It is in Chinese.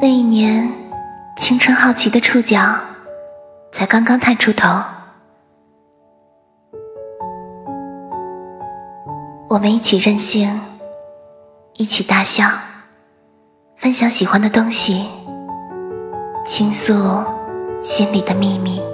那一年青春好奇的触角才刚刚探出头。我们一起任性一起大笑分享喜欢的东西倾诉心里的秘密。